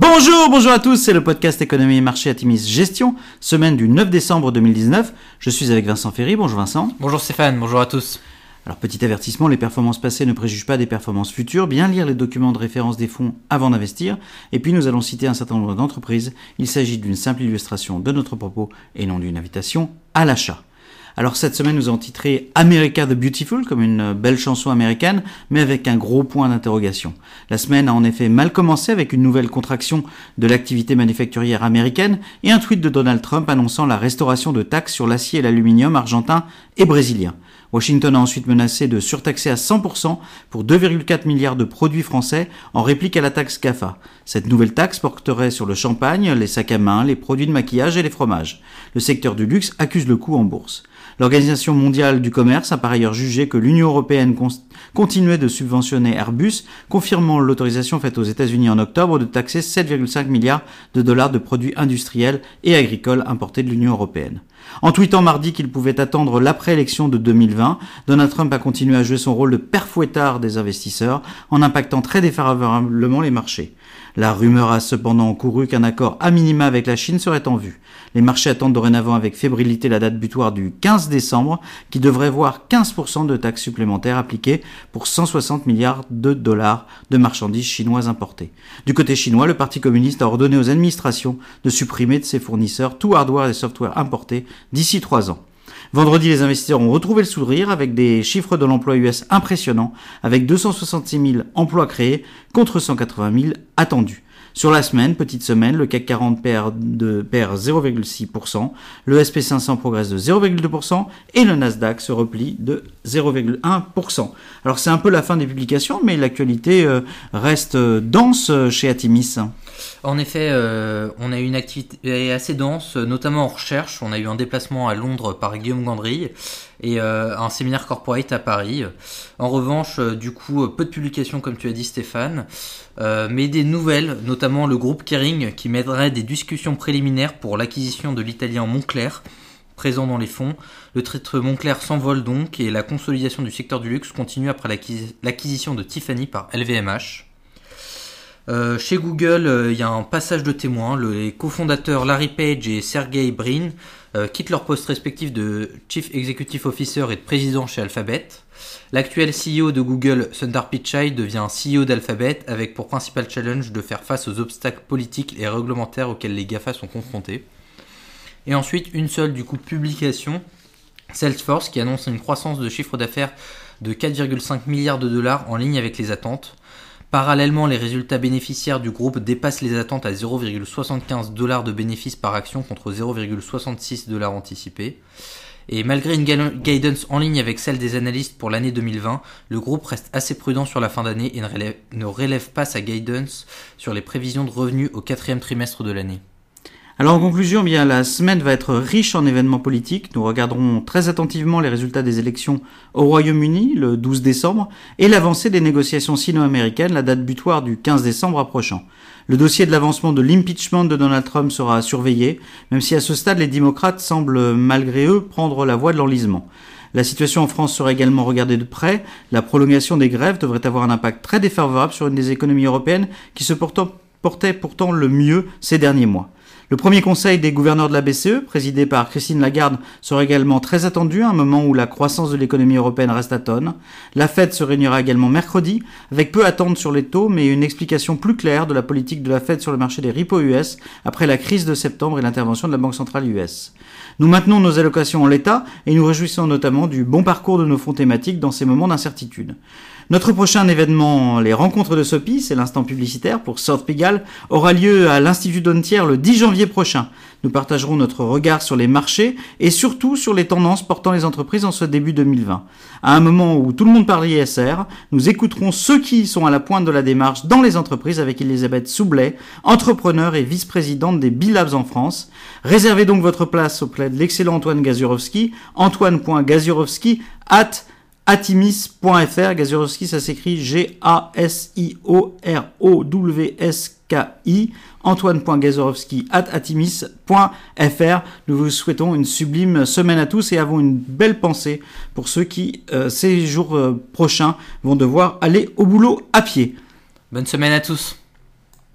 Bonjour, bonjour à tous, c'est le podcast Économie et Marché Atimis Gestion, semaine du 9 décembre 2019. Je suis avec Vincent Ferry, bonjour Vincent. Bonjour Stéphane, bonjour à tous. Alors petit avertissement, les performances passées ne préjugent pas des performances futures, bien lire les documents de référence des fonds avant d'investir, et puis nous allons citer un certain nombre d'entreprises, il s'agit d'une simple illustration de notre propos et non d'une invitation à l'achat. Alors cette semaine, nous avons titré America the Beautiful comme une belle chanson américaine, mais avec un gros point d'interrogation. La semaine a en effet mal commencé avec une nouvelle contraction de l'activité manufacturière américaine et un tweet de Donald Trump annonçant la restauration de taxes sur l'acier et l'aluminium argentin et brésilien. Washington a ensuite menacé de surtaxer à 100% pour 2,4 milliards de produits français en réplique à la taxe CAFA. Cette nouvelle taxe porterait sur le champagne, les sacs à main, les produits de maquillage et les fromages. Le secteur du luxe accuse le coup en bourse. L'Organisation mondiale du commerce a par ailleurs jugé que l'Union européenne continuait de subventionner Airbus, confirmant l'autorisation faite aux États-Unis en octobre de taxer 7,5 milliards de dollars de produits industriels et agricoles importés de l'Union européenne. En tweetant mardi qu'il pouvait attendre l'après-élection de 2020, Donald Trump a continué à jouer son rôle de père fouettard des investisseurs en impactant très défavorablement les marchés. La rumeur a cependant couru qu'un accord à minima avec la Chine serait en vue. Les marchés attendent dorénavant avec fébrilité la date butoir du 15 décembre qui devrait voir 15% de taxes supplémentaires appliquées pour 160 milliards de dollars de marchandises chinoises importées. Du côté chinois, le Parti communiste a ordonné aux administrations de supprimer de ses fournisseurs tout hardware et software importés d'ici trois ans. Vendredi, les investisseurs ont retrouvé le sourire avec des chiffres de l'emploi US impressionnants, avec 266 000 emplois créés contre 180 000 attendus. Sur la semaine, petite semaine, le CAC 40 perd, perd 0,6%, le SP500 progresse de 0,2% et le Nasdaq se replie de 0,1%. Alors c'est un peu la fin des publications, mais l'actualité euh, reste euh, dense chez Atimis. En effet, euh, on a eu une activité assez dense, notamment en recherche. On a eu un déplacement à Londres par Guillaume Gandry et euh, un séminaire corporate à Paris. En revanche, euh, du coup, peu de publications comme tu as dit Stéphane, mais des nouvelles, notamment le groupe Kering qui mènerait des discussions préliminaires pour l'acquisition de l'italien Moncler présent dans les fonds. Le titre Moncler s'envole donc et la consolidation du secteur du luxe continue après l'acquisition de Tiffany par LVMH. Euh, chez Google, euh, il y a un passage de témoins. les cofondateurs Larry Page et Sergey Brin euh, quittent leur poste respectif de Chief Executive Officer et de président chez Alphabet. L'actuel CEO de Google, Sundar Pichai, devient CEO d'Alphabet avec pour principal challenge de faire face aux obstacles politiques et réglementaires auxquels les GAFA sont confrontés. Et ensuite, une seule du coup publication, Salesforce, qui annonce une croissance de chiffre d'affaires de 4,5 milliards de dollars en ligne avec les attentes. Parallèlement, les résultats bénéficiaires du groupe dépassent les attentes à 0,75 dollars de bénéfices par action contre 0,66 dollars anticipés. Et malgré une guidance en ligne avec celle des analystes pour l'année 2020, le groupe reste assez prudent sur la fin d'année et ne relève, ne relève pas sa guidance sur les prévisions de revenus au quatrième trimestre de l'année. Alors en conclusion, bien la semaine va être riche en événements politiques. Nous regarderons très attentivement les résultats des élections au Royaume-Uni le 12 décembre et l'avancée des négociations sino-américaines, la date butoir du 15 décembre approchant. Le dossier de l'avancement de l'impeachment de Donald Trump sera surveillé, même si à ce stade les démocrates semblent malgré eux prendre la voie de l'enlisement. La situation en France sera également regardée de près. La prolongation des grèves devrait avoir un impact très défavorable sur une des économies européennes qui se portait pourtant le mieux ces derniers mois. Le premier conseil des gouverneurs de la BCE, présidé par Christine Lagarde, sera également très attendu à un moment où la croissance de l'économie européenne reste à tonne. La Fed se réunira également mercredi, avec peu attente sur les taux, mais une explication plus claire de la politique de la Fed sur le marché des repos US après la crise de septembre et l'intervention de la Banque centrale US. Nous maintenons nos allocations en l'état et nous réjouissons notamment du bon parcours de nos fonds thématiques dans ces moments d'incertitude. Notre prochain événement, les rencontres de Sopi, c'est l'instant publicitaire pour South Pigalle, aura lieu à l'Institut Dontière le 10 janvier prochain. Nous partagerons notre regard sur les marchés et surtout sur les tendances portant les entreprises en ce début 2020. À un moment où tout le monde parle ISR, nous écouterons ceux qui sont à la pointe de la démarche dans les entreprises avec Elisabeth Soublet, entrepreneur et vice-présidente des Bilabs en France. Réservez donc votre place auprès de l'excellent Antoine Gazurovski, antoine.gazurovski at atimis.fr. Gazurovski, ça s'écrit G-A-S-I-O-R-O-W-S-K-I. Antoine.gazurovski at atimis.fr. Nous vous souhaitons une sublime semaine à tous et avons une belle pensée pour ceux qui, euh, ces jours euh, prochains, vont devoir aller au boulot à pied. Bonne semaine à tous.